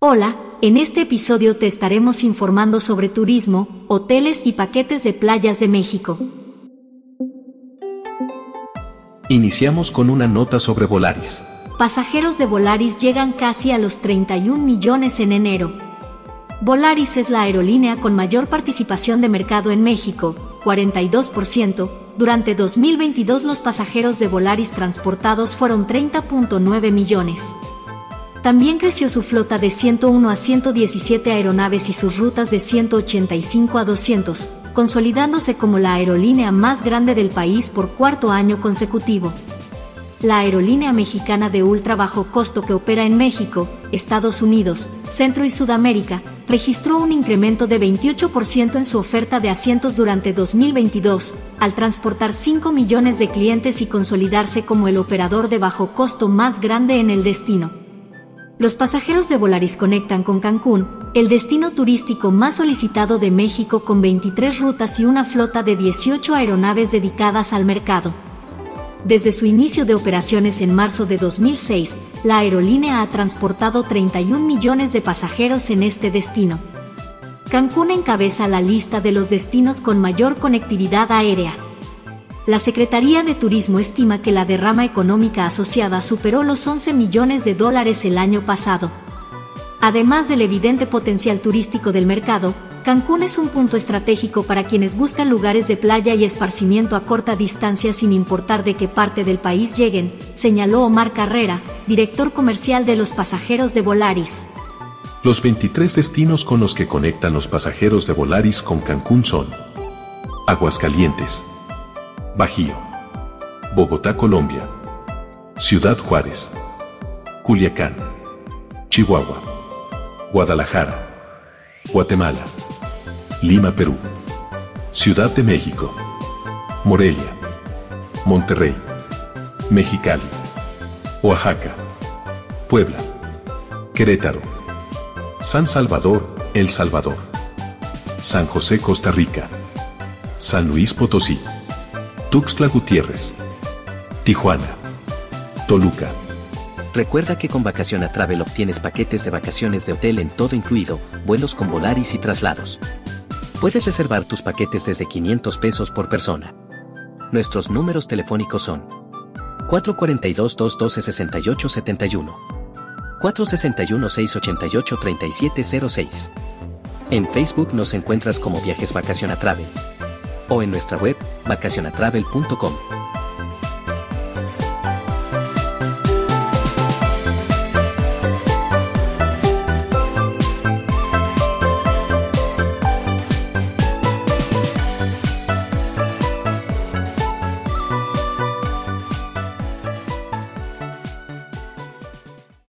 Hola, en este episodio te estaremos informando sobre turismo, hoteles y paquetes de playas de México. Iniciamos con una nota sobre Volaris. Pasajeros de Volaris llegan casi a los 31 millones en enero. Volaris es la aerolínea con mayor participación de mercado en México, 42%. Durante 2022 los pasajeros de Volaris transportados fueron 30.9 millones. También creció su flota de 101 a 117 aeronaves y sus rutas de 185 a 200, consolidándose como la aerolínea más grande del país por cuarto año consecutivo. La aerolínea mexicana de ultra bajo costo que opera en México, Estados Unidos, Centro y Sudamérica, registró un incremento de 28% en su oferta de asientos durante 2022, al transportar 5 millones de clientes y consolidarse como el operador de bajo costo más grande en el destino. Los pasajeros de Volaris conectan con Cancún, el destino turístico más solicitado de México con 23 rutas y una flota de 18 aeronaves dedicadas al mercado. Desde su inicio de operaciones en marzo de 2006, la aerolínea ha transportado 31 millones de pasajeros en este destino. Cancún encabeza la lista de los destinos con mayor conectividad aérea la Secretaría de Turismo estima que la derrama económica asociada superó los 11 millones de dólares el año pasado. Además del evidente potencial turístico del mercado, Cancún es un punto estratégico para quienes buscan lugares de playa y esparcimiento a corta distancia sin importar de qué parte del país lleguen, señaló Omar Carrera, director comercial de los pasajeros de Volaris. Los 23 destinos con los que conectan los pasajeros de Volaris con Cancún son Aguascalientes, Bajío. Bogotá, Colombia. Ciudad Juárez. Culiacán. Chihuahua. Guadalajara. Guatemala. Lima, Perú. Ciudad de México. Morelia. Monterrey. Mexicali. Oaxaca. Puebla. Querétaro. San Salvador, El Salvador. San José, Costa Rica. San Luis Potosí. Tuxtla Gutiérrez, Tijuana, Toluca. Recuerda que con Vacaciona Travel obtienes paquetes de vacaciones de hotel en todo incluido, vuelos con Volaris y traslados. Puedes reservar tus paquetes desde 500 pesos por persona. Nuestros números telefónicos son 442-212-6871, 461-688-3706. En Facebook nos encuentras como Viajes Vacaciona Travel o en nuestra web vacacionatravel.com.